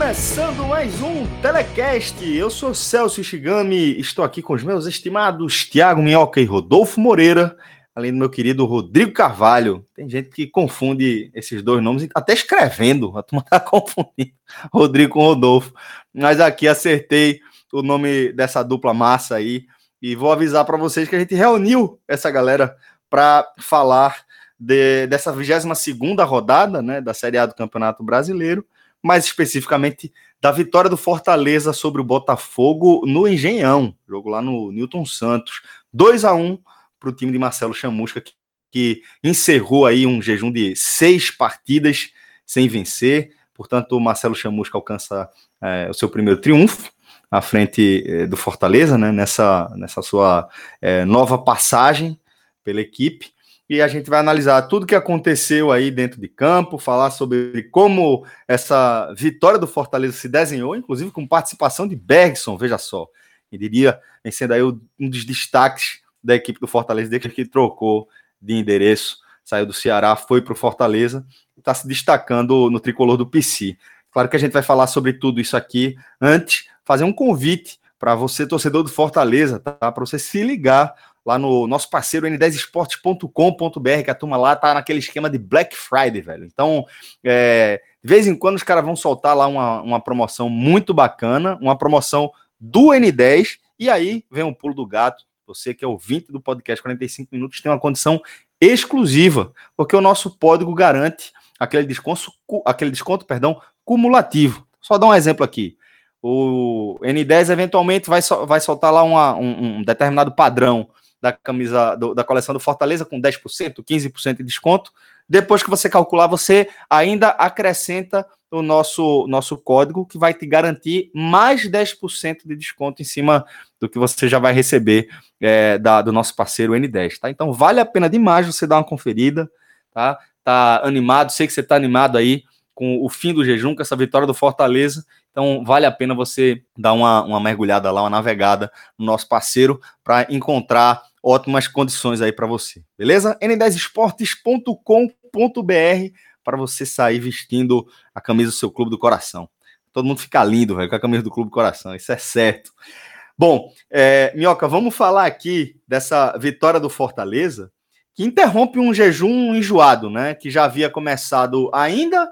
Começando mais um Telecast. Eu sou Celso Ishigami, estou aqui com os meus estimados Tiago Minhoca e Rodolfo Moreira, além do meu querido Rodrigo Carvalho. Tem gente que confunde esses dois nomes, até escrevendo, a turma tá confundindo Rodrigo com Rodolfo. Mas aqui acertei o nome dessa dupla massa aí e vou avisar para vocês que a gente reuniu essa galera para falar de, dessa 22 segunda rodada, né, da Série A do Campeonato Brasileiro mais especificamente da vitória do Fortaleza sobre o Botafogo no Engenhão, jogo lá no Newton Santos, 2 a 1 para o time de Marcelo Chamusca, que, que, encerrou aí um jejum de seis partidas sem vencer. Portanto, o Marcelo Chamusca alcança é, o seu primeiro triunfo à frente é, do Fortaleza, né, nessa, nessa sua é, nova passagem pela equipe e a gente vai analisar tudo que aconteceu aí dentro de campo, falar sobre como essa vitória do Fortaleza se desenhou, inclusive com participação de Bergson, veja só. E diria, sendo aí um dos destaques da equipe do Fortaleza, desde que trocou de endereço, saiu do Ceará, foi para o Fortaleza, está se destacando no tricolor do PC. Claro que a gente vai falar sobre tudo isso aqui. Antes, fazer um convite para você, torcedor do Fortaleza, tá? Para você se ligar lá no nosso parceiro n10esportes.com.br, que a turma lá tá naquele esquema de Black Friday, velho. Então, é, de vez em quando os caras vão soltar lá uma, uma promoção muito bacana, uma promoção do N10, e aí vem um pulo do gato. Você que é ouvinte do podcast 45 Minutos tem uma condição exclusiva, porque o nosso código garante aquele desconto, aquele desconto, perdão, cumulativo. Só dar um exemplo aqui. O N10 eventualmente vai, vai soltar lá uma, um, um determinado padrão da camisa do, da coleção do Fortaleza com 10%, 15% de desconto. Depois que você calcular, você ainda acrescenta o nosso, nosso código que vai te garantir mais 10% de desconto em cima do que você já vai receber é, da, do nosso parceiro N10, tá? Então vale a pena demais você dar uma conferida, tá? Tá animado, sei que você tá animado aí com o fim do jejum, com essa vitória do Fortaleza. Então, vale a pena você dar uma, uma mergulhada lá, uma navegada no nosso parceiro para encontrar ótimas condições aí para você, beleza? n10esportes.com.br para você sair vestindo a camisa do seu clube do coração. Todo mundo fica lindo, velho, com a camisa do clube do coração, isso é certo. Bom, é, Minhoca, vamos falar aqui dessa vitória do Fortaleza, que interrompe um jejum enjoado, né? Que já havia começado ainda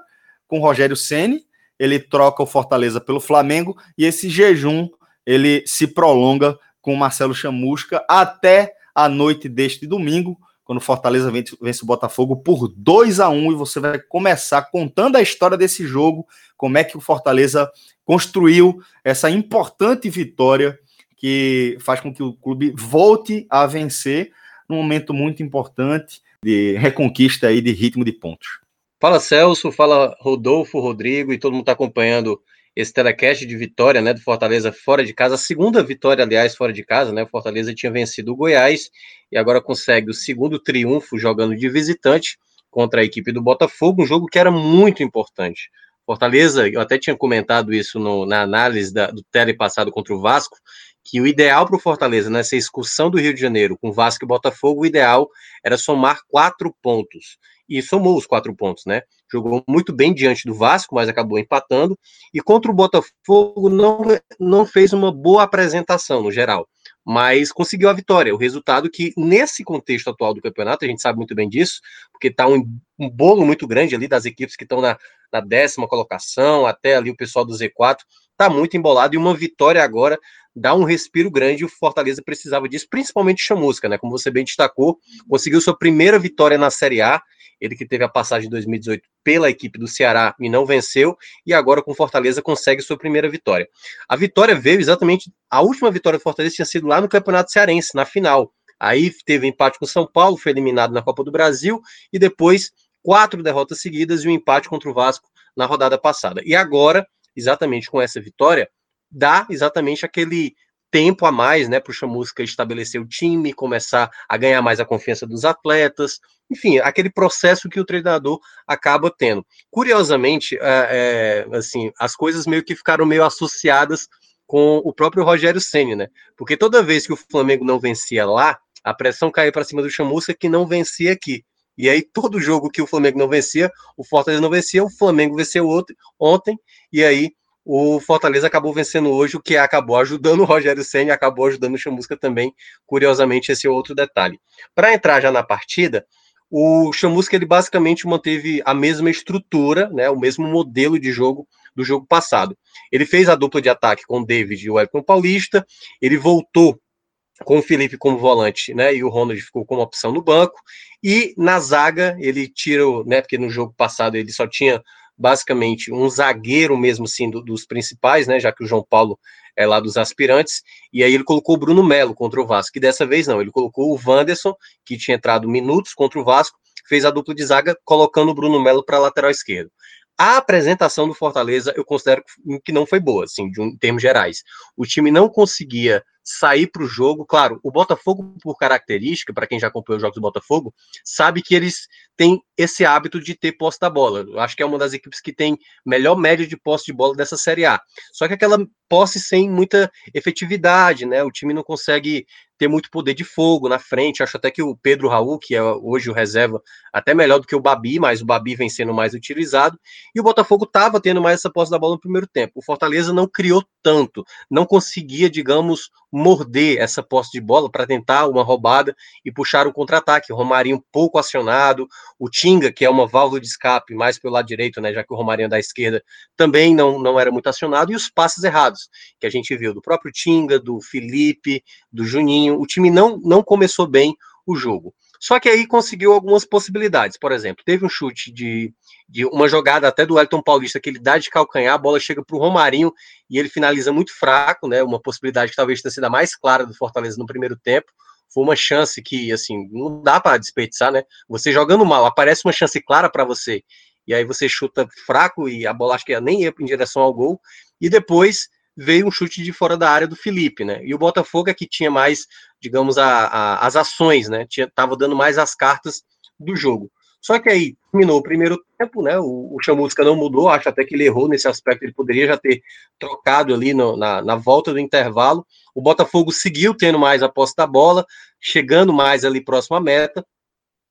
com Rogério Ceni, ele troca o Fortaleza pelo Flamengo e esse jejum ele se prolonga com Marcelo Chamusca até a noite deste domingo, quando Fortaleza vence, vence o Botafogo por 2 a 1 e você vai começar contando a história desse jogo, como é que o Fortaleza construiu essa importante vitória que faz com que o clube volte a vencer num momento muito importante de reconquista aí de ritmo de pontos. Fala Celso, fala Rodolfo, Rodrigo e todo mundo está acompanhando esse telecast de vitória, né, do Fortaleza fora de casa, a segunda vitória, aliás, fora de casa, né, o Fortaleza tinha vencido o Goiás e agora consegue o segundo triunfo jogando de visitante contra a equipe do Botafogo, um jogo que era muito importante. Fortaleza, eu até tinha comentado isso no, na análise da, do tele passado contra o Vasco, que o ideal para o Fortaleza nessa excursão do Rio de Janeiro com Vasco e Botafogo, o ideal era somar quatro pontos e somou os quatro pontos, né? Jogou muito bem diante do Vasco, mas acabou empatando. E contra o Botafogo não, não fez uma boa apresentação no geral, mas conseguiu a vitória. O resultado que, nesse contexto atual do campeonato, a gente sabe muito bem disso, porque está um, um, bolo muito grande ali das equipes que estão na, na décima colocação, até ali o pessoal do Z4, está muito embolado. E uma vitória agora dá um respiro grande, o Fortaleza precisava disso, principalmente Chamusca, né? Como você bem destacou, conseguiu sua primeira vitória na Série A, ele que teve a passagem de 2018 pela equipe do Ceará e não venceu, e agora com Fortaleza consegue sua primeira vitória. A vitória veio exatamente, a última vitória do Fortaleza tinha sido lá no Campeonato Cearense, na final. Aí teve empate com São Paulo, foi eliminado na Copa do Brasil, e depois quatro derrotas seguidas e um empate contra o Vasco na rodada passada. E agora, exatamente com essa vitória, dá exatamente aquele tempo a mais, né, para o Chamusca estabelecer o time, começar a ganhar mais a confiança dos atletas, enfim, aquele processo que o treinador acaba tendo. Curiosamente, é, é, assim, as coisas meio que ficaram meio associadas com o próprio Rogério Ceni, né? Porque toda vez que o Flamengo não vencia lá, a pressão caía para cima do Chamusca que não vencia aqui. E aí, todo jogo que o Flamengo não vencia, o Fortaleza não vencia, o Flamengo venceu outro, ontem, e aí o Fortaleza acabou vencendo hoje, o que acabou ajudando o Rogério Senna, acabou ajudando o Chamusca também, curiosamente, esse é outro detalhe. Para entrar já na partida, o Chamusca ele basicamente manteve a mesma estrutura, né, o mesmo modelo de jogo do jogo passado. Ele fez a dupla de ataque com o David e o Elton Paulista, ele voltou com o Felipe como volante, né, e o Ronald ficou como opção no banco, e na zaga ele tira, né, porque no jogo passado ele só tinha basicamente um zagueiro mesmo assim do, dos principais, né, já que o João Paulo é lá dos aspirantes, e aí ele colocou o Bruno Melo contra o Vasco, que dessa vez não, ele colocou o Wanderson, que tinha entrado minutos contra o Vasco, fez a dupla de zaga colocando o Bruno Melo para lateral esquerdo. A apresentação do Fortaleza eu considero que não foi boa, assim, de um, em termos gerais. O time não conseguia sair para o jogo. Claro, o Botafogo, por característica, para quem já acompanhou os jogos do Botafogo, sabe que eles têm esse hábito de ter posse da bola. Eu acho que é uma das equipes que tem melhor média de posse de bola dessa Série A. Só que aquela posse sem muita efetividade, né? O time não consegue ter muito poder de fogo na frente. Acho até que o Pedro Raul, que é hoje o reserva, até melhor do que o Babi, mas o Babi vem sendo mais utilizado. E o Botafogo estava tendo mais essa posse da bola no primeiro tempo. O Fortaleza não criou tanto, não conseguia, digamos, morder essa posse de bola para tentar uma roubada e puxar o contra-ataque. O Romarinho pouco acionado, o Tinga, que é uma válvula de escape mais pelo lado direito, né, já que o Romarinho é da esquerda, também não, não era muito acionado, e os passes errados, que a gente viu do próprio Tinga, do Felipe, do Juninho. O time não, não começou bem o jogo. Só que aí conseguiu algumas possibilidades. Por exemplo, teve um chute de, de uma jogada até do Elton Paulista que ele dá de calcanhar, a bola chega para o Romarinho e ele finaliza muito fraco, né? Uma possibilidade que talvez tenha sido a mais clara do Fortaleza no primeiro tempo. Foi uma chance que, assim, não dá para desperdiçar, né? Você jogando mal, aparece uma chance clara para você, e aí você chuta fraco e a bola acho que nem ia em direção ao gol, e depois veio um chute de fora da área do Felipe, né? E o Botafogo é que tinha mais, digamos, a, a, as ações, né? Tinha, tava dando mais as cartas do jogo. Só que aí terminou o primeiro tempo, né? O, o Chamusca não mudou, acho até que ele errou nesse aspecto, ele poderia já ter trocado ali no, na, na volta do intervalo. O Botafogo seguiu tendo mais a posse da bola, chegando mais ali próximo à meta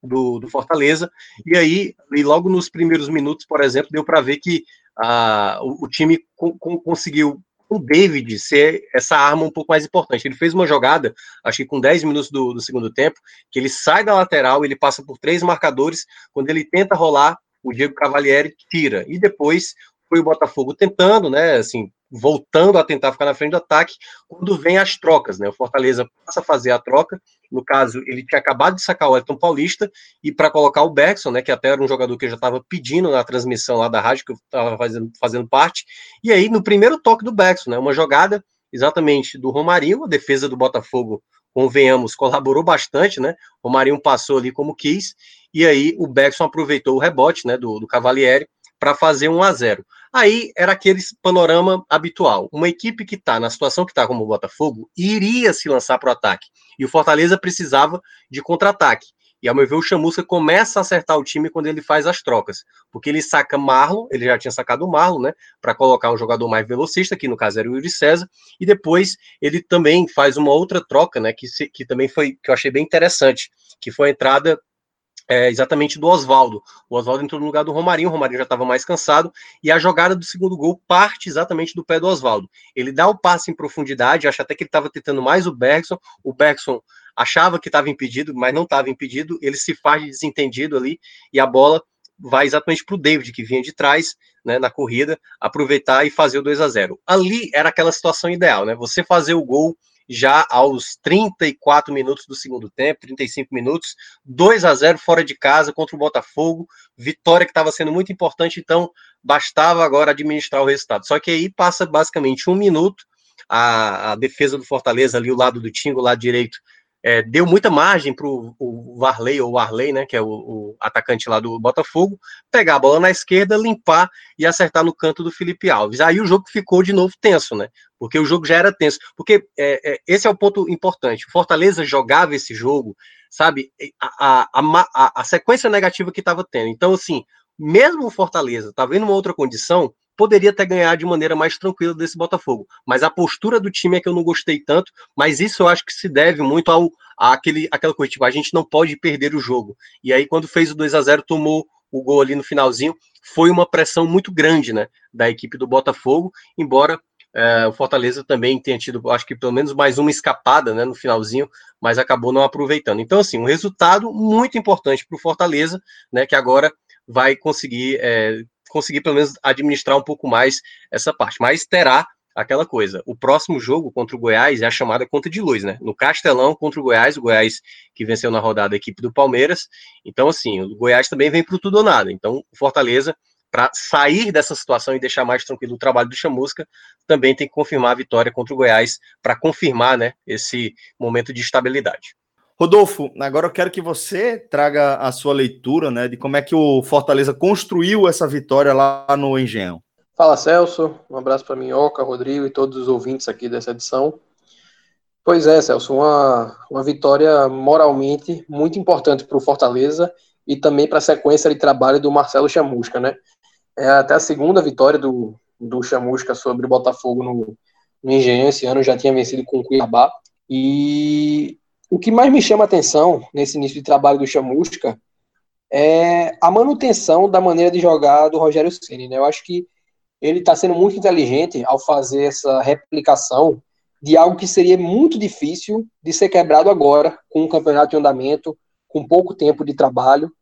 do, do Fortaleza, e aí, e logo nos primeiros minutos, por exemplo, deu para ver que ah, o, o time co conseguiu o David ser essa arma um pouco mais importante. Ele fez uma jogada, acho que com 10 minutos do, do, segundo tempo, que ele sai da lateral, ele passa por três marcadores, quando ele tenta rolar, o Diego Cavalieri tira. E depois foi o Botafogo tentando, né, assim, voltando a tentar ficar na frente do ataque, quando vem as trocas, né? O Fortaleza passa a fazer a troca. No caso, ele tinha acabado de sacar o Elton Paulista e para colocar o Bergson, né? Que até era um jogador que eu já estava pedindo na transmissão lá da rádio, que eu estava fazendo, fazendo parte. E aí, no primeiro toque do Bergson, né? Uma jogada exatamente do Romarinho, a defesa do Botafogo, convenhamos, colaborou bastante, né? O Romarinho passou ali como quis, e aí o Bergson aproveitou o rebote, né? Do, do Cavalieri para fazer um a 0. Aí era aquele panorama habitual. Uma equipe que está na situação que está como o Botafogo iria se lançar para o ataque. E o Fortaleza precisava de contra-ataque. E ao meu ver, o Chamusca começa a acertar o time quando ele faz as trocas. Porque ele saca Marlon, ele já tinha sacado o Marlon, né? Para colocar um jogador mais velocista, que no caso era o Yuri César. E depois ele também faz uma outra troca, né? Que, se, que também foi, que eu achei bem interessante, que foi a entrada é, exatamente do Oswaldo. O Oswaldo entrou no lugar do Romarinho, o Romarinho já estava mais cansado, e a jogada do segundo gol parte exatamente do pé do Oswaldo. Ele dá o passe em profundidade, acha até que ele estava tentando mais o Bergson, o Bergson achava que estava impedido, mas não estava impedido, ele se faz de desentendido ali, e a bola vai exatamente para o David, que vinha de trás, né, na corrida, aproveitar e fazer o 2 a 0 Ali era aquela situação ideal, né? Você fazer o gol já aos 34 minutos do segundo tempo, 35 minutos, 2 a 0 fora de casa contra o Botafogo, vitória que estava sendo muito importante, então bastava agora administrar o resultado. Só que aí passa basicamente um minuto, a, a defesa do Fortaleza ali, o lado do Tingo, o lado direito, é, deu muita margem para o Varley, ou Arley, né, que é o, o, atacante lá do Botafogo, pegar a bola na esquerda, limpar e acertar no canto do Felipe Alves. Aí o jogo ficou de novo tenso, né? Porque o jogo já era tenso. Porque é, é, esse é o ponto importante. O Fortaleza jogava esse jogo, sabe, a, a, a, a sequência negativa que estava tendo. Então, assim, mesmo o Fortaleza tá vendo uma outra condição, poderia ter ganhado de maneira mais tranquila desse Botafogo. Mas a postura do time é que eu não gostei tanto, mas isso eu acho que se deve muito ao àquele, àquela coisa, tipo, a gente não pode perder o jogo. E aí, quando fez o 2 a 0 tomou o gol ali no finalzinho, foi uma pressão muito grande, né, da equipe do Botafogo, embora é, o Fortaleza também tenha tido, acho que pelo menos mais uma escapada, né, no finalzinho, mas acabou não aproveitando. Então, assim, um resultado muito importante para o Fortaleza, né, que agora vai conseguir é, conseguir pelo menos administrar um pouco mais essa parte. Mas terá aquela coisa. O próximo jogo contra o Goiás é a chamada conta de luz, né? No Castelão contra o Goiás, o Goiás que venceu na rodada a equipe do Palmeiras. Então, assim, o Goiás também vem para tudo ou nada. Então, o Fortaleza, para sair dessa situação e deixar mais tranquilo o trabalho do Chamusca, também tem que confirmar a vitória contra o Goiás para confirmar, né, esse momento de estabilidade. Rodolfo, agora eu quero que você traga a sua leitura né, de como é que o Fortaleza construiu essa vitória lá no Engenhão. Fala Celso, um abraço para Minhoca, Rodrigo e todos os ouvintes aqui dessa edição. Pois é, Celso, uma, uma vitória moralmente muito importante para o Fortaleza e também para a sequência de trabalho do Marcelo Chamusca, né? É até a segunda vitória do, do Chamusca sobre o Botafogo no, no Engenhão esse ano, já tinha vencido com o Cuiabá. E o que mais me chama atenção nesse início de trabalho do Chamusca é a manutenção da maneira de jogar do Rogério Ceni. Né? Eu acho que ele está sendo muito inteligente ao fazer essa replicação de algo que seria muito difícil de ser quebrado agora, com um campeonato em andamento, com pouco tempo de trabalho.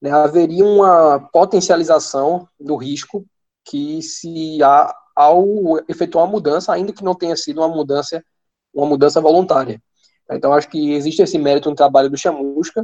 Né? Haveria uma potencialização do risco que se há ao efetuar uma mudança, ainda que não tenha sido uma mudança, uma mudança voluntária. Então, acho que existe esse mérito no trabalho do Chamusca.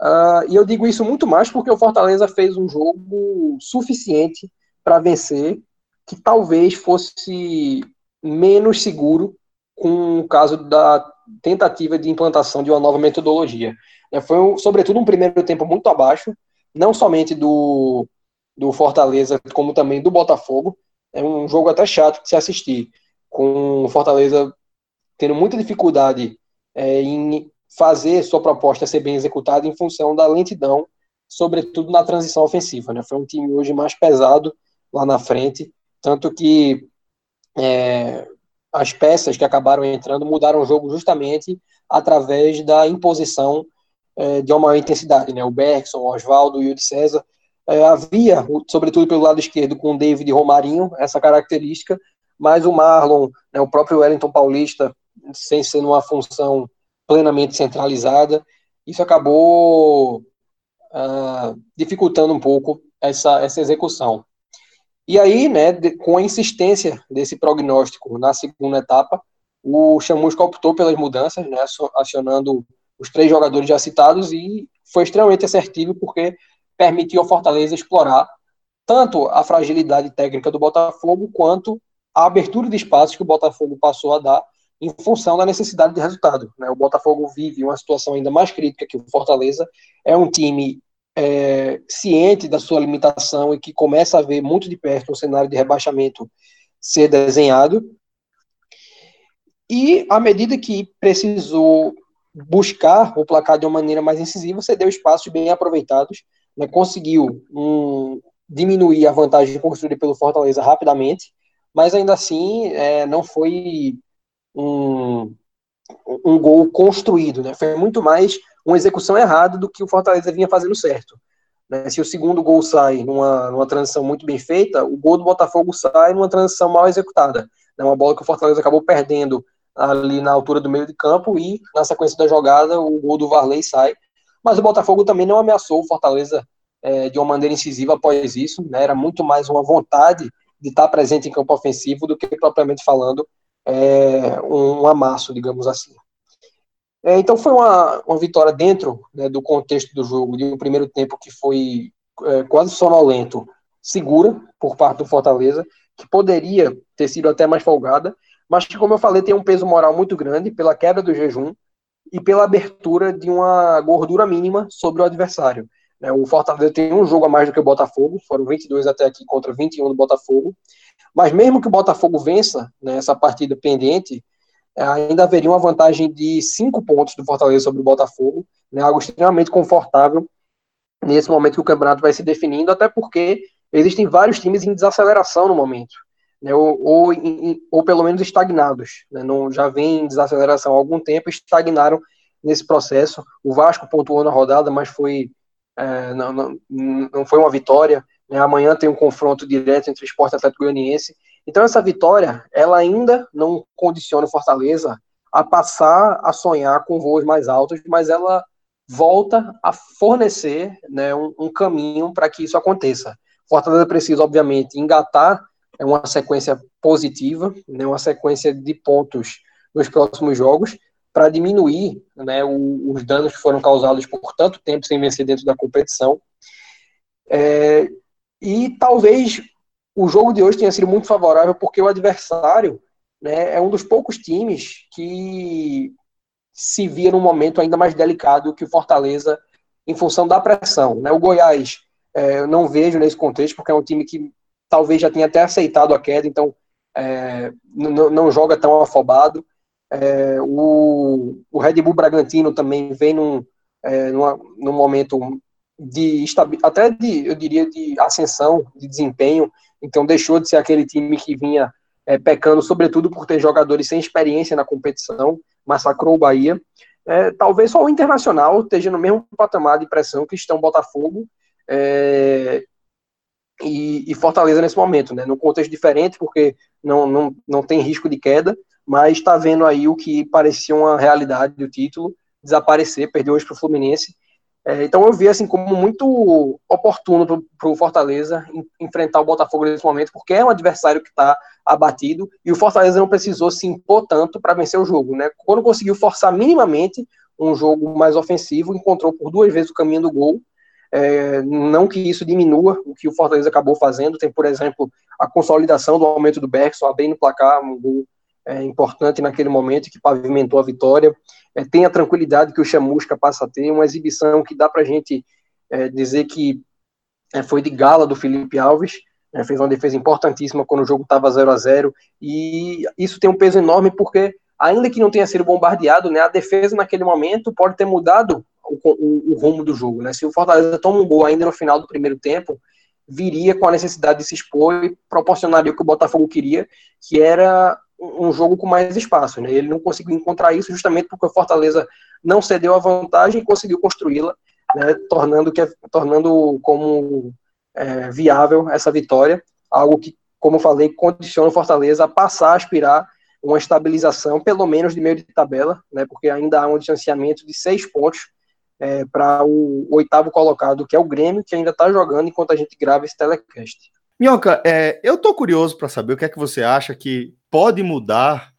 Uh, e eu digo isso muito mais porque o Fortaleza fez um jogo suficiente para vencer, que talvez fosse menos seguro com o caso da tentativa de implantação de uma nova metodologia. É, foi, sobretudo, um primeiro tempo muito abaixo, não somente do, do Fortaleza, como também do Botafogo. É um jogo até chato de se assistir, com o Fortaleza tendo muita dificuldade é, em fazer sua proposta ser bem executada em função da lentidão, sobretudo na transição ofensiva. Né? Foi um time hoje mais pesado lá na frente, tanto que é, as peças que acabaram entrando mudaram o jogo justamente através da imposição é, de uma maior intensidade. Né? O Bergson, o Oswaldo e o de César é, havia, sobretudo pelo lado esquerdo, com o David e Romarinho, essa característica, mas o Marlon, né, o próprio Wellington Paulista, sem ser numa função plenamente centralizada. Isso acabou uh, dificultando um pouco essa, essa execução. E aí, né, de, com a insistência desse prognóstico na segunda etapa, o Chamusca optou pelas mudanças, né, acionando os três jogadores já citados e foi extremamente assertivo porque permitiu ao Fortaleza explorar tanto a fragilidade técnica do Botafogo quanto a abertura de espaços que o Botafogo passou a dar em função da necessidade de resultado. Né? O Botafogo vive uma situação ainda mais crítica que o Fortaleza. É um time é, ciente da sua limitação e que começa a ver muito de perto o cenário de rebaixamento ser desenhado. E à medida que precisou buscar o placar de uma maneira mais incisiva, você deu espaços bem aproveitados, né? conseguiu um, diminuir a vantagem construída pelo Fortaleza rapidamente, mas ainda assim é, não foi um, um gol construído, né? Foi muito mais uma execução errada do que o Fortaleza vinha fazendo certo. Né? Se o segundo gol sai numa, numa transição muito bem feita, o gol do Botafogo sai numa transição mal executada. Né? Uma bola que o Fortaleza acabou perdendo ali na altura do meio de campo e na sequência da jogada o gol do Varley sai. Mas o Botafogo também não ameaçou o Fortaleza é, de uma maneira incisiva após isso, né? Era muito mais uma vontade de estar presente em campo ofensivo do que propriamente falando é, um, amasso, digamos assim. É, então foi uma, uma vitória dentro né, do contexto do jogo, de um primeiro tempo que foi é, quase sonolento, segura por parte do Fortaleza, que poderia ter sido até mais folgada, mas que, como eu falei, tem um peso moral muito grande pela quebra do jejum e pela abertura de uma gordura mínima sobre o adversário. Né, o Fortaleza tem um jogo a mais do que o Botafogo, foram 22 até aqui contra 21 do Botafogo, mas mesmo que o Botafogo vença né, essa partida pendente, é, ainda haveria uma vantagem de 5 pontos do Fortaleza sobre o Botafogo, né, algo extremamente confortável nesse momento que o campeonato vai se definindo, até porque existem vários times em desaceleração no momento, né, ou, ou, ou, pelo menos estagnados, né, não, já vem em desaceleração há algum tempo, estagnaram nesse processo. O Vasco pontuou na rodada, mas foi é, não, não, não foi uma vitória. Né? Amanhã tem um confronto direto entre o Esporte e o Atlético Goianiense. Então essa vitória, ela ainda não condiciona o Fortaleza a passar a sonhar com voos mais altos, mas ela volta a fornecer né, um, um caminho para que isso aconteça. Fortaleza precisa, obviamente, engatar é uma sequência positiva, né, uma sequência de pontos nos próximos jogos, para diminuir né, o, os danos que foram causados por tanto tempo sem vencer dentro da competição. É, e talvez o jogo de hoje tenha sido muito favorável porque o adversário né, é um dos poucos times que se via num momento ainda mais delicado que o Fortaleza em função da pressão. Né? O Goiás é, eu não vejo nesse contexto porque é um time que talvez já tenha até aceitado a queda, então é, não joga tão afobado. É, o, o, Red Bull Bragantino também vem num, é, numa, num momento de até de, eu diria, de ascensão, de desempenho, então deixou de ser aquele time que vinha é, pecando, sobretudo por ter jogadores sem experiência na competição, massacrou o Bahia. É, talvez só o Internacional esteja no mesmo patamar de pressão que estão Botafogo é, e, e, Fortaleza nesse momento, né? Num contexto diferente, porque não, não, não tem risco de queda, mas está vendo aí o que parecia uma realidade do título desaparecer, perdeu hoje para o Fluminense. É, então eu vi assim como muito oportuno para o Fortaleza enfrentar o Botafogo nesse momento, porque é um adversário que está abatido e o Fortaleza não precisou se impor tanto para vencer o jogo. Né? Quando conseguiu forçar minimamente um jogo mais ofensivo, encontrou por duas vezes o caminho do gol. É, não que isso diminua o que o Fortaleza acabou fazendo, tem, por exemplo, a consolidação do aumento do Bergson, abrindo o placar, um gol é, importante naquele momento que pavimentou a vitória. É, tem a tranquilidade que o Chamusca passa a ter, uma exibição que dá para a gente é, dizer que é, foi de gala do Felipe Alves, né, fez uma defesa importantíssima quando o jogo estava 0 a 0 e isso tem um peso enorme porque, ainda que não tenha sido bombardeado, né, a defesa naquele momento pode ter mudado o, o, o rumo do jogo. Né? Se o Fortaleza toma um gol ainda no final do primeiro tempo, viria com a necessidade de se expor e proporcionaria o que o Botafogo queria, que era um jogo com mais espaço. Né? Ele não conseguiu encontrar isso justamente porque o Fortaleza não cedeu a vantagem e conseguiu construí-la, né? tornando, que, tornando como é, viável essa vitória, algo que, como eu falei, condiciona o Fortaleza a passar a aspirar uma estabilização, pelo menos de meio de tabela, né? porque ainda há um distanciamento de seis pontos é, para o, o oitavo colocado, que é o Grêmio, que ainda está jogando enquanto a gente grava esse telecast. Minhoca, é, eu tô curioso para saber o que é que você acha que pode mudar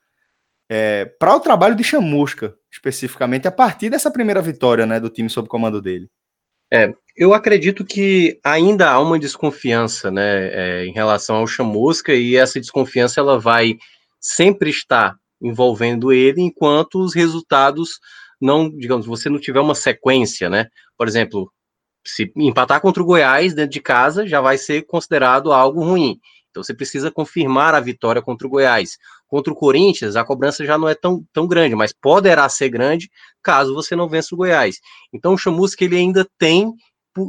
é, para o trabalho de Chamusca, especificamente, a partir dessa primeira vitória né, do time sob comando dele. É, eu acredito que ainda há uma desconfiança né, é, em relação ao Chamusca, e essa desconfiança ela vai sempre estar envolvendo ele enquanto os resultados não, digamos, você não tiver uma sequência, né? Por exemplo, se empatar contra o Goiás dentro de casa, já vai ser considerado algo ruim. Então você precisa confirmar a vitória contra o Goiás. Contra o Corinthians, a cobrança já não é tão, tão grande, mas poderá ser grande caso você não vença o Goiás. Então o Chamusca ele ainda tem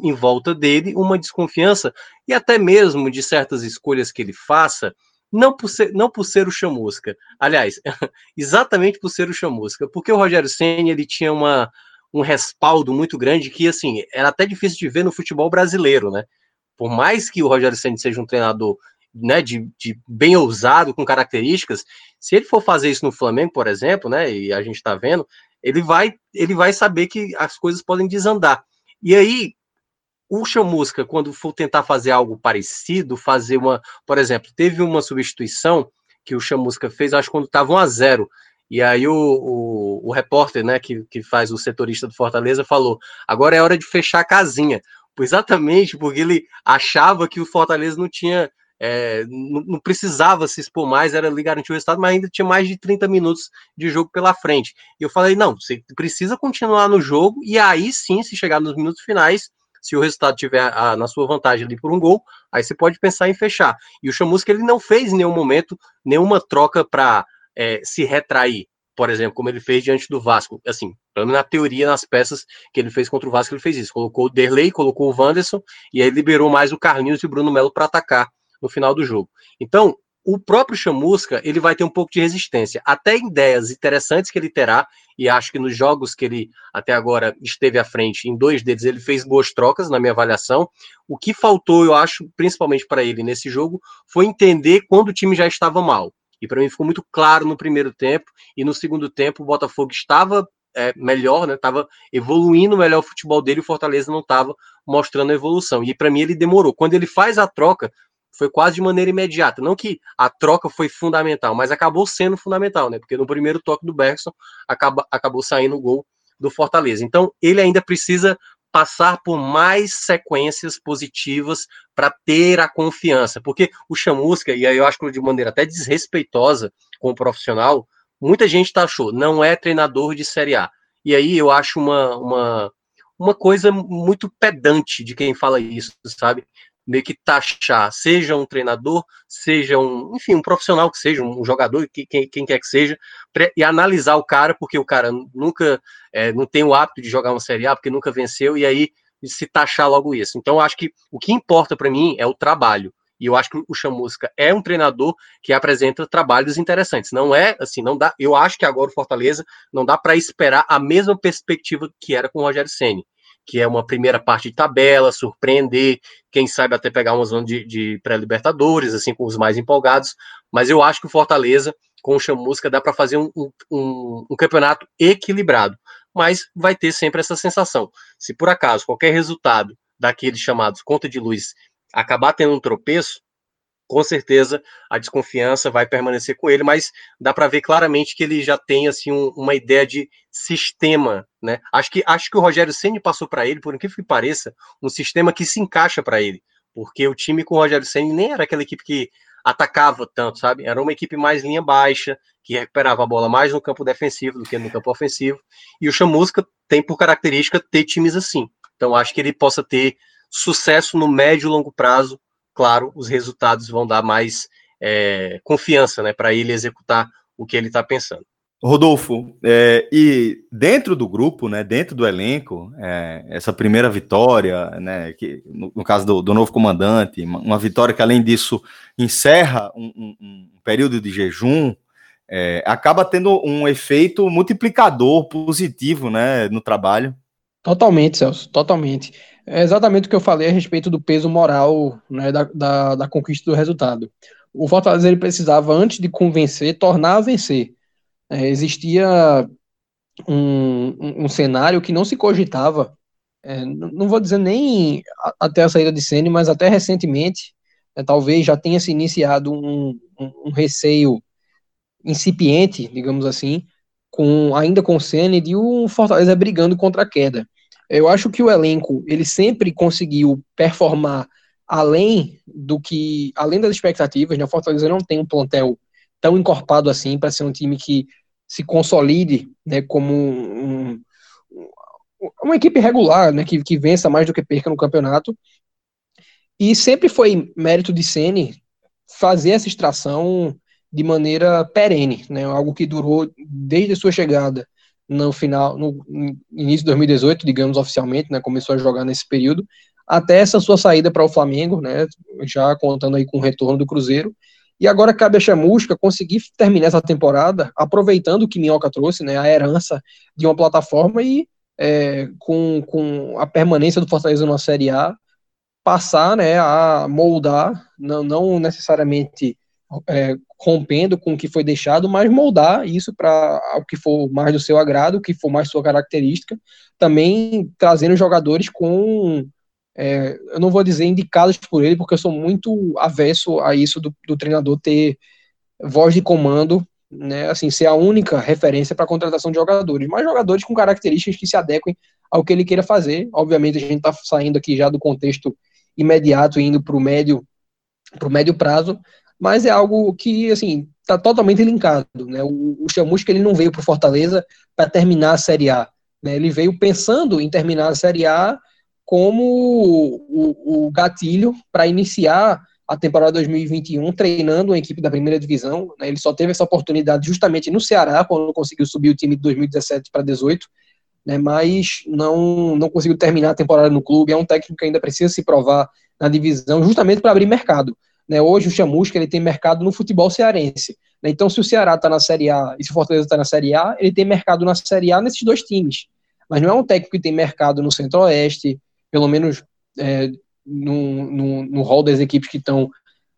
em volta dele uma desconfiança e até mesmo de certas escolhas que ele faça, não por ser, não por ser o Chamusca. Aliás, exatamente por ser o Chamusca, porque o Rogério Senna ele tinha uma um respaldo muito grande que, assim, era até difícil de ver no futebol brasileiro, né? Por mais que o Rogério Ceni seja um treinador né, de, de, bem ousado, com características, se ele for fazer isso no Flamengo, por exemplo, né, e a gente está vendo, ele vai, ele vai saber que as coisas podem desandar. E aí, o Chamusca, quando for tentar fazer algo parecido, fazer uma, por exemplo, teve uma substituição que o Chamusca fez, acho quando estava 1 a 0 e aí o, o, o, repórter, né, que, que faz o setorista do Fortaleza, falou: agora é hora de fechar a casinha. Exatamente porque ele achava que o Fortaleza não tinha. É, não, precisava se expor mais, era ali garantir o resultado, mas ainda tinha mais de 30 minutos de jogo pela frente. E eu falei: não, você precisa continuar no jogo, e aí sim, se chegar nos minutos finais, se o resultado tiver a, na sua vantagem ali por um gol, aí você pode pensar em fechar. E o Chamusca ele não fez em nenhum momento nenhuma troca para é, se retrair, por exemplo, como ele fez diante do Vasco. Assim, na teoria, nas peças que ele fez contra o Vasco, ele fez isso. Colocou o Derlei, colocou o Wanderson, e aí liberou mais o Carlinhos e o Bruno Melo para atacar no final do jogo. Então, o próprio Chamusca ele vai ter um pouco de resistência, até ideias interessantes que ele terá, e acho que nos jogos que ele até agora esteve à frente, em dois deles ele fez boas trocas, na minha avaliação. O que faltou, eu acho, principalmente para ele nesse jogo, foi entender quando o time já estava mal. E para mim ficou muito claro no primeiro tempo, e no segundo tempo o Botafogo estava é, melhor, né? Estava evoluindo melhor o futebol dele, e o Fortaleza não estava mostrando a evolução. E para mim ele demorou. Quando ele faz a troca, foi quase de maneira imediata. Não que a troca foi fundamental, mas acabou sendo fundamental, né? Porque no primeiro toque do Bergson acaba, acabou saindo o gol do Fortaleza. Então ele ainda precisa passar por mais sequências positivas para ter a confiança, porque o Chamusca, e aí eu acho que de maneira até desrespeitosa com o profissional, muita gente tá achou, não é treinador de Série A. E aí eu acho uma, uma, uma coisa muito pedante de quem fala isso, sabe? Meio que taxar, seja um treinador, seja um, enfim, um profissional que seja, um jogador, quem, quem quer que seja, e analisar o cara, porque o cara nunca é, não tem o hábito de jogar uma Série A, porque nunca venceu, e aí se taxar logo isso. Então, eu acho que o que importa para mim é o trabalho. E eu acho que o Chamusca é um treinador que apresenta trabalhos interessantes. Não é assim, não dá. Eu acho que agora o Fortaleza não dá para esperar a mesma perspectiva que era com o Rogério Ceni que é uma primeira parte de tabela, surpreender, quem sabe até pegar uma zona de, de pré-libertadores, assim, com os mais empolgados. Mas eu acho que o Fortaleza, com o Chamusca, dá para fazer um, um, um, campeonato equilibrado. Mas vai ter sempre essa sensação. Se por acaso qualquer resultado daqueles chamados conta de luz acabar tendo um tropeço, com certeza a desconfiança vai permanecer com ele, mas dá para ver claramente que ele já tem assim um, uma ideia de sistema, né? Acho que acho que o Rogério Ceni passou para ele, por incrível que pareça, um sistema que se encaixa para ele, porque o time com o Rogério Ceni nem era aquela equipe que atacava tanto, sabe? Era uma equipe mais linha baixa, que recuperava a bola mais no campo defensivo do que no campo ofensivo. E o Chamusca tem por característica ter times assim. Então acho que ele possa ter sucesso no médio e longo prazo claro, os resultados vão dar mais é, confiança né, para ele executar o que ele está pensando. Rodolfo, é, e dentro do grupo, né, dentro do elenco, é, essa primeira vitória, né, que, no, no caso do, do, novo comandante, uma, vitória que além disso encerra um, um, um período de jejum, é, acaba tendo um efeito multiplicador positivo né, no trabalho. Totalmente, Celso, totalmente. É exatamente o que eu falei a respeito do peso moral né, da, da, da, conquista do resultado. O Fortaleza ele precisava, antes de convencer, tornar a vencer. É, existia um, um, um, cenário que não se cogitava, é, não vou dizer nem até a saída de Sene, mas até recentemente, é, talvez já tenha se iniciado um, um, receio incipiente, digamos assim, com ainda com Sene de um Fortaleza brigando contra a queda. Eu acho que o elenco, ele sempre conseguiu performar além do que, além das expectativas, né? O Fortaleza não tem um plantel tão encorpado assim para ser um time que se consolide, né, como um, uma equipe regular, né, que, que vença mais do que perca no campeonato. E sempre foi mérito de Ceni fazer essa extração de maneira perene, né, algo que durou desde a sua chegada no final, no início de 2018, digamos oficialmente, né, começou a jogar nesse período, até essa sua saída para o Flamengo, né, já contando aí com o retorno do Cruzeiro, e agora cabe a Chamusca conseguir terminar essa temporada aproveitando o que Minhoca trouxe, né, a herança de uma plataforma e é, com, com a permanência do Fortaleza na Série A, passar né, a moldar, não, não necessariamente é, rompendo com o que foi deixado, mas moldar isso para o que for mais do seu agrado, o que for mais sua característica, também trazendo jogadores com é, eu não vou dizer indicados por ele, porque eu sou muito avesso a isso do, do treinador ter voz de comando, né, assim, ser a única referência para contratação de jogadores, mas jogadores com características que se adequem ao que ele queira fazer. Obviamente, a gente está saindo aqui já do contexto imediato, indo para o médio, pro médio prazo, mas é algo que, assim, está totalmente linkado, né, o, o Chamusca, ele não veio para o Fortaleza para terminar a Série A, né, ele veio pensando em terminar a Série A como o, o gatilho para iniciar a temporada 2021 treinando uma equipe da primeira divisão. Né? Ele só teve essa oportunidade justamente no Ceará, quando conseguiu subir o time de 2017 para 18, né? mas não, não conseguiu terminar a temporada no clube. É um técnico que ainda precisa se provar na divisão, justamente para abrir mercado. Né? Hoje o Chamusca ele tem mercado no futebol cearense. Né? Então, se o Ceará está na Série A e se o Fortaleza está na Série A, ele tem mercado na Série A nesses dois times. Mas não é um técnico que tem mercado no Centro-Oeste, pelo menos é, no, no, no hall das equipes que estão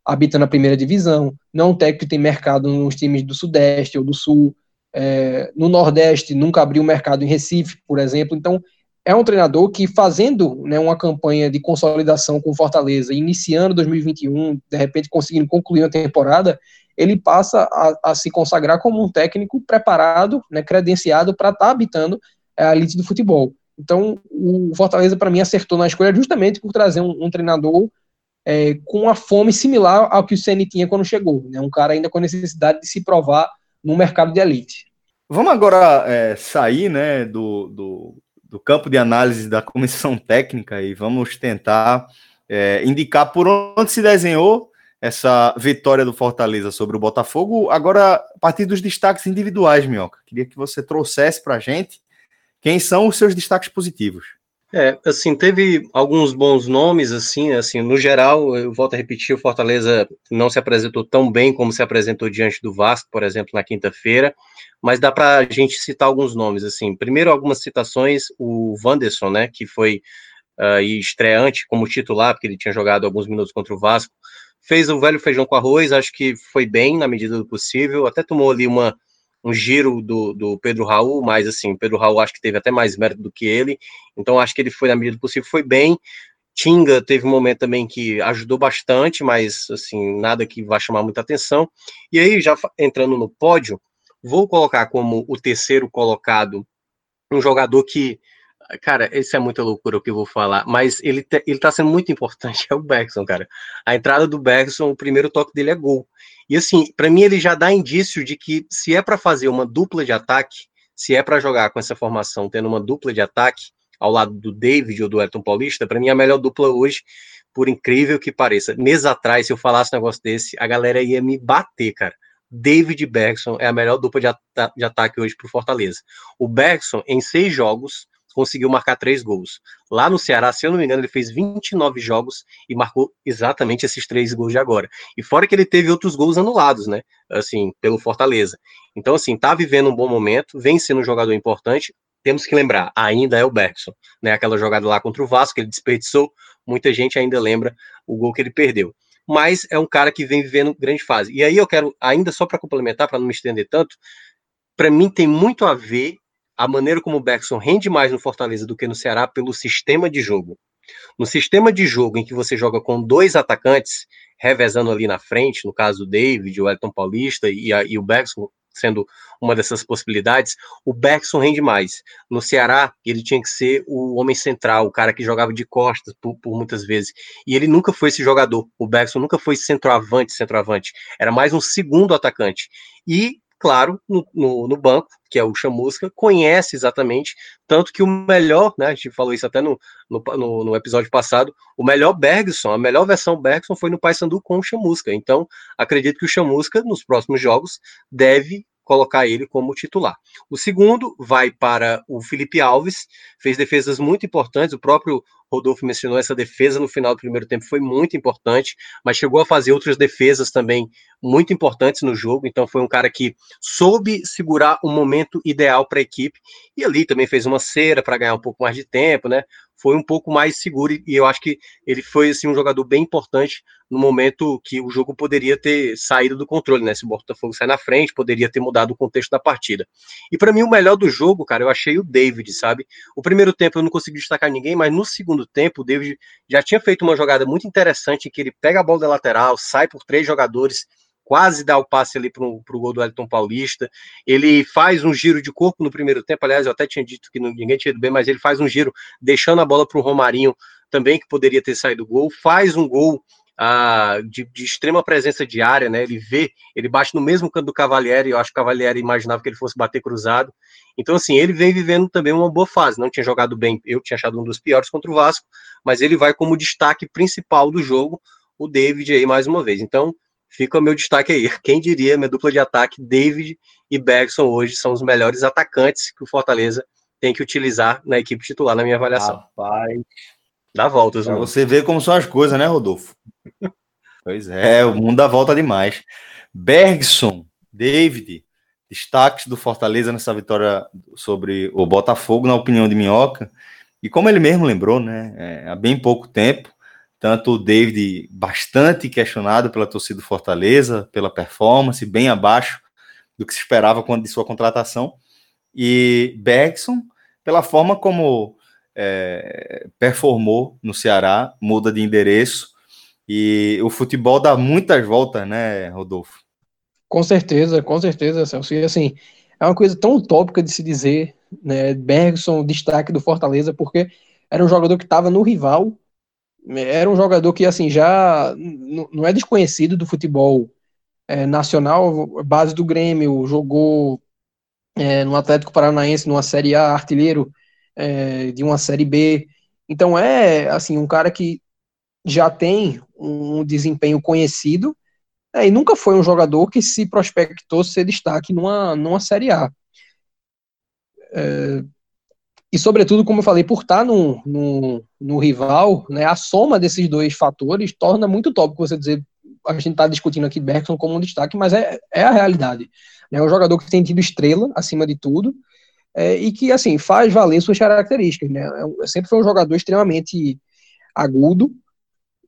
habitando a primeira divisão. Não é um técnico que tem mercado nos times do Sudeste ou do Sul. É, no Nordeste, nunca abriu mercado em Recife, por exemplo. Então, é um treinador que, fazendo né, uma campanha de consolidação com Fortaleza, iniciando 2021, de repente conseguindo concluir a temporada, ele passa a, a se consagrar como um técnico preparado, né, credenciado para estar tá habitando a elite do futebol. Então, o Fortaleza, para mim, acertou na escolha justamente por trazer um, um treinador é, com uma fome similar ao que o Ceni tinha quando chegou. Né? Um cara ainda com necessidade de se provar no mercado de elite. Vamos agora é, sair né, do, do, do, campo de análise da comissão técnica e vamos tentar é, indicar por onde se desenhou essa vitória do Fortaleza sobre o Botafogo. Agora, a partir dos destaques individuais, Minhoca, queria que você trouxesse para a gente quem são os seus destaques positivos? É, assim, teve alguns bons nomes, assim, assim, no geral, eu volto a repetir, o Fortaleza não se apresentou tão bem como se apresentou diante do Vasco, por exemplo, na quinta-feira, mas dá para a gente citar alguns nomes, assim, primeiro algumas citações, o Wanderson, né, que foi uh, estreante como titular, porque ele tinha jogado alguns minutos contra o Vasco, fez o velho feijão com arroz, acho que foi bem na medida do possível, até tomou ali uma um giro do, do Pedro Raul, mas assim, Pedro Raul acho que teve até mais mérito do que ele, então acho que ele foi na medida do possível, foi bem. Tinga teve um momento também que ajudou bastante, mas assim, nada que vá chamar muita atenção. E aí, já entrando no pódio, vou colocar como o terceiro colocado um jogador que Cara, isso é muita loucura o que eu vou falar, mas ele, ele tá sendo muito importante, é o Bergson, cara. A entrada do Bergson, o primeiro toque dele é gol. E assim, para mim ele já dá indício de que se é para fazer uma dupla de ataque, se é para jogar com essa formação tendo uma dupla de ataque ao lado do David ou do Elton Paulista, para mim a melhor dupla hoje, por incrível que pareça. Mês atrás, se eu falasse um negócio desse, a galera ia me bater, cara. David Bergson é a melhor dupla de, de ataque hoje para o Fortaleza. O Bergson, em seis jogos, conseguiu marcar três gols. Lá no Ceará, se eu não me engano, ele fez 29 jogos e marcou exatamente esses três gols de agora. E fora que ele teve outros gols anulados, né? Assim, pelo Fortaleza. Então, assim, tá vivendo um bom momento, vem sendo um jogador importante. Temos que lembrar, ainda é o Bergson, né? Aquela jogada lá contra o Vasco que ele desperdiçou, muita gente ainda lembra o gol que ele perdeu. Mas é um cara que vem vivendo grande fase. E aí eu quero, ainda só para complementar, para não me estender tanto, para mim tem muito a ver a maneira como o Bergson rende mais no Fortaleza do que no Ceará pelo sistema de jogo. No sistema de jogo em que você joga com dois atacantes, revezando ali na frente, no caso do David, o Elton Paulista e, a, e o Bergson sendo uma dessas possibilidades, o Bergson rende mais. No Ceará, ele tinha que ser o homem central, o cara que jogava de costas por, por, muitas vezes. E ele nunca foi esse jogador. O Bergson nunca foi centroavante, centroavante. Era mais um segundo atacante. E claro, no, no, no, banco, que é o Chamusca, conhece exatamente, tanto que o melhor, né, a gente falou isso até no, no, no episódio passado, o melhor Bergson, a melhor versão Bergson foi no Paysandu com o Chamusca, então acredito que o Chamusca, nos próximos jogos, deve colocar ele como titular. O segundo vai para o Felipe Alves, fez defesas muito importantes, o próprio Rodolfo mencionou essa defesa no final do primeiro tempo, foi muito importante, mas chegou a fazer outras defesas também muito importantes no jogo, então foi um cara que soube segurar o momento ideal para a equipe, e ali também fez uma cera para ganhar um pouco mais de tempo, né? Foi um pouco mais seguro e eu acho que ele foi assim um jogador bem importante no momento que o jogo poderia ter saído do controle, né? Se o Botafogo sair na frente, poderia ter mudado o contexto da partida. E para mim o melhor do jogo, cara, eu achei o David, sabe? O primeiro tempo eu não consegui destacar ninguém, mas no segundo tempo o David já tinha feito uma jogada muito interessante em que ele pega a bola da lateral, sai por três jogadores quase dá o passe ali para o gol do Elton Paulista. Ele faz um giro de corpo no primeiro tempo, aliás, eu até tinha dito que ninguém tinha ido bem, mas ele faz um giro deixando a bola para o Romarinho também, que poderia ter saído gol, faz um gol ah, de, de, extrema presença de área, né? Ele vê, ele bate no mesmo canto do Cavalieri, eu acho que o Cavalieri imaginava que ele fosse bater cruzado. Então, assim, ele vem vivendo também uma boa fase. Não tinha jogado bem, eu tinha achado um dos piores contra o Vasco, mas ele vai como destaque principal do jogo, o David aí mais uma vez. Então, fica o meu destaque aí. Quem diria, minha dupla de ataque, David e Bergson hoje são os melhores atacantes que o Fortaleza tem que utilizar na equipe titular, na minha avaliação. Rapaz. Dá voltas, mano. Você vê como são as coisas, né, Rodolfo? pois é, o mundo dá volta demais. Bergson, David, destaques do Fortaleza nessa vitória sobre o Botafogo, na opinião de Minhoca. E como ele mesmo lembrou, né, é, há bem pouco tempo, tanto o David, bastante questionado pela torcida do Fortaleza, pela performance, bem abaixo do que se esperava quando de sua contratação. E Bergson, pela forma como é, performou no Ceará, muda de endereço. E o futebol dá muitas voltas, né, Rodolfo? Com certeza, com certeza, Celso. E assim, é uma coisa tão utópica de se dizer, né? Bergson, destaque do Fortaleza, porque era um jogador que estava no rival era um jogador que, assim, já não é desconhecido do futebol é, nacional, base do Grêmio, jogou é, no Atlético Paranaense, numa Série A, artilheiro é, de uma Série B. Então é, assim, um cara que já tem um desempenho conhecido é, e nunca foi um jogador que se prospectou ser destaque numa, numa Série A. É, e, sobretudo, como eu falei, por estar no, no, no rival, né, a soma desses dois fatores torna muito top você dizer. A gente está discutindo aqui Bergson como um destaque, mas é, é a realidade. É um jogador que tem tido estrela acima de tudo é, e que, assim, faz valer suas características. Né? É, sempre foi um jogador extremamente agudo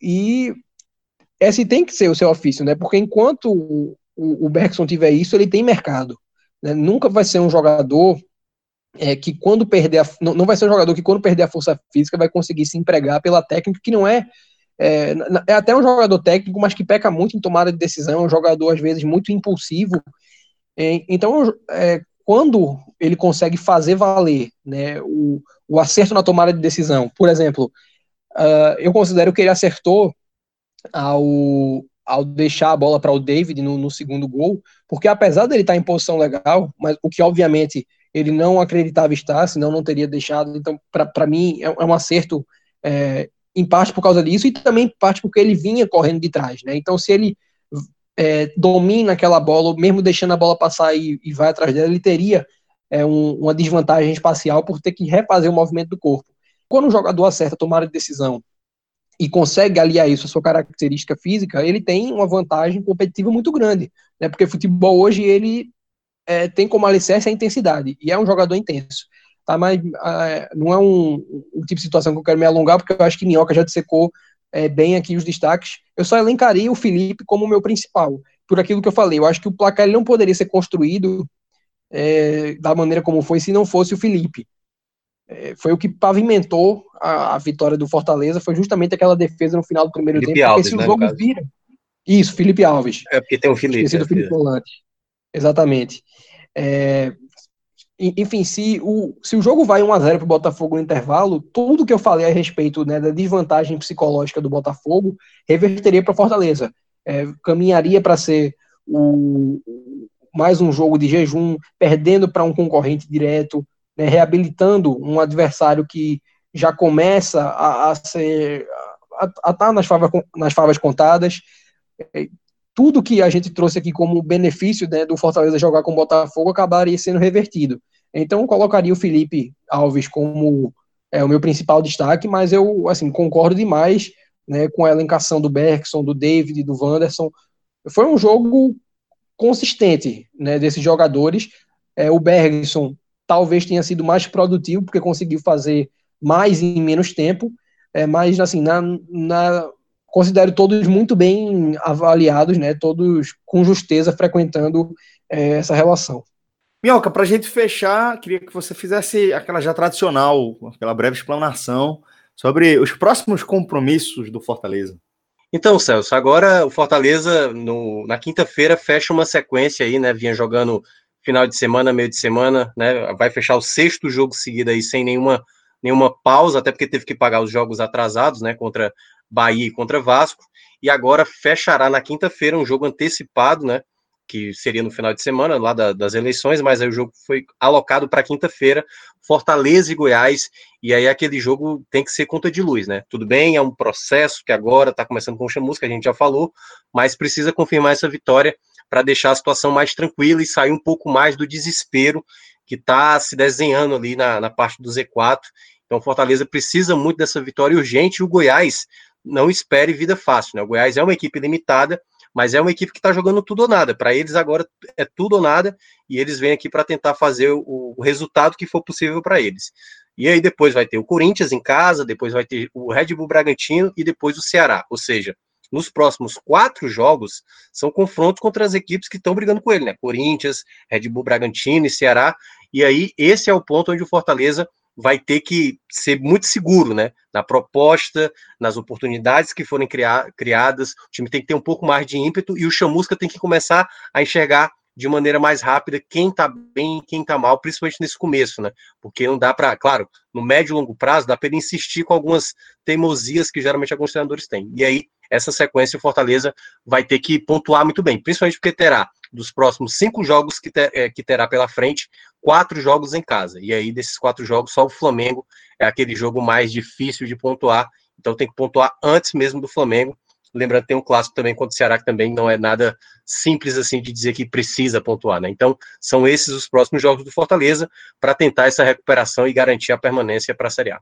e esse tem que ser o seu ofício, né? Porque enquanto o, o Bergson tiver isso, ele tem mercado. Né? Nunca vai ser um jogador é, que quando perder a, não, não vai ser um jogador que quando perder a força física vai conseguir se empregar pela técnica que não é é, é até um jogador técnico, mas que peca muito em tomada de decisão, é um jogador às vezes muito impulsivo. É, então, é, quando ele consegue fazer valer né, o, o acerto na tomada de decisão, por exemplo, uh, eu considero que ele acertou ao, ao deixar a bola para o David no, no, segundo gol, porque apesar dele estar em posição legal, mas o que obviamente ele não acreditava estar, senão não teria deixado. Então, para mim, é, é, um acerto, é, em parte por causa disso, e também em parte porque ele vinha correndo de trás. Né? Então, se ele é, domina aquela bola, mesmo deixando a bola passar e, e vai atrás dela, ele teria é, um, uma desvantagem espacial por ter que refazer o movimento do corpo. Quando o jogador acerta tomar a decisão e consegue aliar isso à sua característica física, ele tem uma vantagem competitiva muito grande, né? Porque futebol hoje ele é, tem como alicerce a intensidade, e é um jogador intenso. Tá, mas é, não é um, um, tipo de situação que eu quero me alongar, porque eu acho que Minhoca já dissecou é, bem aqui os destaques. Eu só elencaria o Felipe como o meu principal, por aquilo que eu falei. Eu acho que o placar não poderia ser construído é, da maneira como foi se não fosse o Felipe. É, foi o que pavimentou a, a, vitória do Fortaleza, foi justamente aquela defesa no final do primeiro Felipe tempo. Alves, porque se né, o jogo vira. Isso, Felipe Alves. É porque tem o Felipe. Esqueci do Felipe Volante. Exatamente. É, enfim, se o, se o jogo vai 1x0 para o Botafogo no intervalo, tudo que eu falei a respeito né, da desvantagem psicológica do Botafogo reverteria para Fortaleza. É, caminharia para ser o, mais um jogo de jejum, perdendo para um concorrente direto, né, reabilitando um adversário que já começa a, a ser a estar tá nas favas, nas favas contadas. Tudo que a gente trouxe aqui como benefício né, do Fortaleza jogar com o Botafogo acabaria sendo revertido. Então, colocaria o Felipe Alves como é, o meu principal destaque, mas eu assim concordo demais né, com a elencação do Bergson, do David, do Wanderson. Foi um jogo consistente né, desses jogadores. É, o Bergson talvez tenha sido mais produtivo, porque conseguiu fazer mais em menos tempo, é, mas assim, na, na, considero todos muito bem avaliados, né, todos com justeza frequentando é, essa relação. Minhoca, para a gente fechar, queria que você fizesse aquela já tradicional, aquela breve explanação sobre os próximos compromissos do Fortaleza. Então, Celso, agora o Fortaleza no, na quinta-feira fecha uma sequência aí, né? Vinha jogando final de semana, meio de semana, né? Vai fechar o sexto jogo seguido aí sem nenhuma, nenhuma pausa, até porque teve que pagar os jogos atrasados, né? Contra Bahia contra Vasco. E agora fechará na quinta-feira um jogo antecipado, né? que seria no final de semana, lá da, das eleições, mas aí o jogo foi alocado para quinta-feira, Fortaleza e Goiás, e aí aquele jogo tem que ser conta de luz, né? Tudo bem, é um processo que agora está começando com o que a gente já falou, mas precisa confirmar essa vitória para deixar a situação mais tranquila e sair um pouco mais do desespero que está se desenhando ali na, na parte do Z4. Então, Fortaleza precisa muito dessa vitória urgente e o Goiás não espere vida fácil, né? O Goiás é uma equipe limitada, mas é uma equipe que está jogando tudo ou nada. Para eles agora é tudo ou nada e eles vêm aqui para tentar fazer o, o, resultado que for possível para eles. E aí depois vai ter o Corinthians em casa, depois vai ter o Red Bull Bragantino e depois o Ceará. Ou seja, nos próximos quatro jogos são confrontos contra as equipes que estão brigando com ele, né? Corinthians, Red Bull Bragantino e Ceará. E aí esse é o ponto onde o Fortaleza vai ter que ser muito seguro, né? Na proposta, nas oportunidades que forem criadas, o time tem que ter um pouco mais de ímpeto e o Chamusca tem que começar a enxergar de maneira mais rápida quem tá bem e quem tá mal, principalmente nesse começo, né? Porque não dá para, claro, no médio e longo prazo, dá para ele insistir com algumas teimosias que geralmente alguns treinadores têm. E aí, essa sequência, o Fortaleza vai ter que pontuar muito bem, principalmente porque terá dos próximos cinco jogos que, ter, é, que terá pela frente, quatro jogos em casa. E aí, desses quatro jogos, só o Flamengo é aquele jogo mais difícil de pontuar. Então tem que pontuar antes mesmo do Flamengo. Lembrando tem um clássico também contra o Ceará, que também não é nada simples assim de dizer que precisa pontuar, né? Então, são esses os próximos jogos do Fortaleza para tentar essa recuperação e garantir a permanência para a Série A.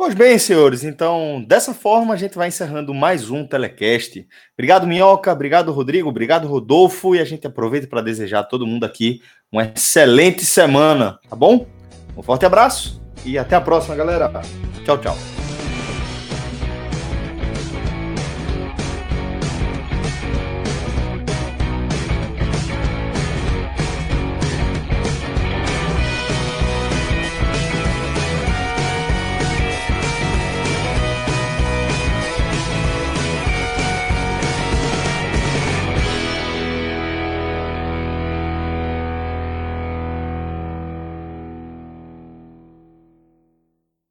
Pois bem, senhores, então dessa forma a gente vai encerrando mais um telecast. Obrigado, Minhoca, obrigado, Rodrigo, obrigado, Rodolfo, e a gente aproveita para desejar a todo mundo aqui uma excelente semana, tá bom? Um forte abraço e até a próxima, galera. Tchau, tchau.